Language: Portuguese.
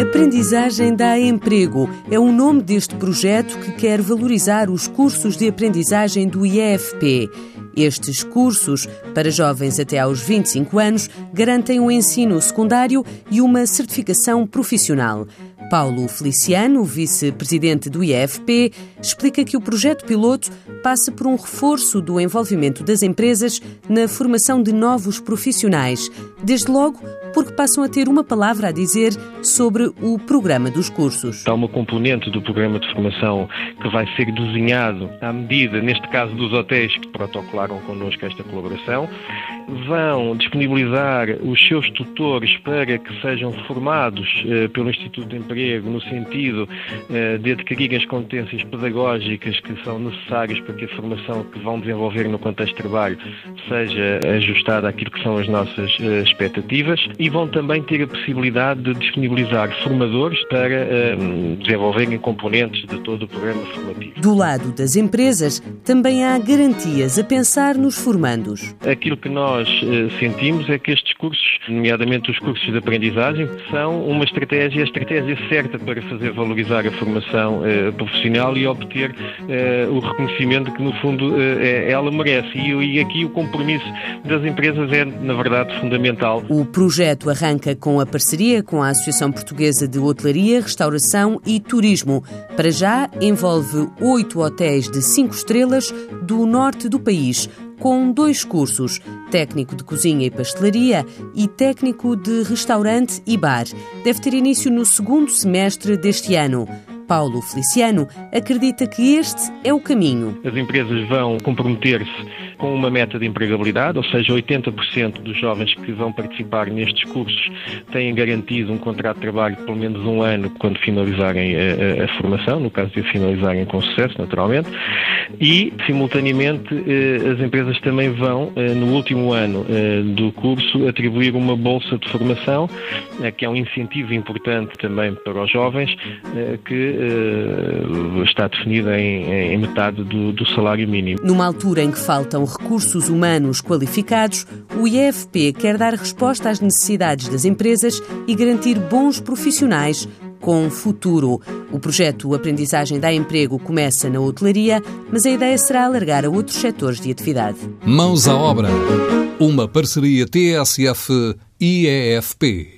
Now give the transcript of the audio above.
Aprendizagem dá emprego é o nome deste projeto que quer valorizar os cursos de aprendizagem do IEFP. Estes cursos, para jovens até aos 25 anos, garantem um ensino secundário e uma certificação profissional. Paulo Feliciano, vice-presidente do IFP, explica que o projeto piloto passa por um reforço do envolvimento das empresas na formação de novos profissionais, desde logo porque passam a ter uma palavra a dizer sobre o programa dos cursos. Há uma componente do programa de formação que vai ser desenhado à medida, neste caso dos hotéis que protocolaram connosco esta colaboração, vão disponibilizar os seus tutores para que sejam formados eh, pelo Instituto de Emprego no sentido eh, de adquirirem as competências pedagógicas que são necessárias para que a formação que vão desenvolver no contexto de trabalho seja ajustada àquilo que são as nossas eh, expectativas e vão também ter a possibilidade de disponibilizar formadores para eh, desenvolverem componentes de todo o programa formativo. Do lado das empresas, também há garantias a pensar nos formandos. Aquilo que nós eh, sentimos é que estes cursos, nomeadamente os cursos de aprendizagem, são uma estratégia, a estratégia certa para fazer valorizar a formação eh, profissional e obter eh, o reconhecimento que, no fundo, ela merece. E, e aqui o compromisso das empresas é, na verdade, fundamental. O projeto arranca com a parceria com a Associação Portuguesa de Hotelaria, Restauração e Turismo. Para já, envolve oito hotéis de cinco estrelas do norte do país com dois cursos, técnico de cozinha e pastelaria e técnico de restaurante e bar. Deve ter início no segundo semestre deste ano. Paulo Feliciano acredita que este é o caminho. As empresas vão comprometer-se com uma meta de empregabilidade, ou seja, 80% dos jovens que vão participar nestes cursos têm garantido um contrato de trabalho de pelo menos um ano quando finalizarem a, a, a formação, no caso de finalizarem com sucesso, naturalmente, e, simultaneamente, eh, as empresas também vão, eh, no último ano eh, do curso, atribuir uma bolsa de formação, que é um incentivo importante também para os jovens, que está definida em, metade do, do salário mínimo. Numa altura em que faltam recursos humanos qualificados, o IFP quer dar resposta às necessidades das empresas e garantir bons profissionais com futuro. O projeto Aprendizagem dá Emprego começa na hotelaria, mas a ideia será alargar a outros setores de atividade. Mãos à obra. Uma parceria TSF-IEFP.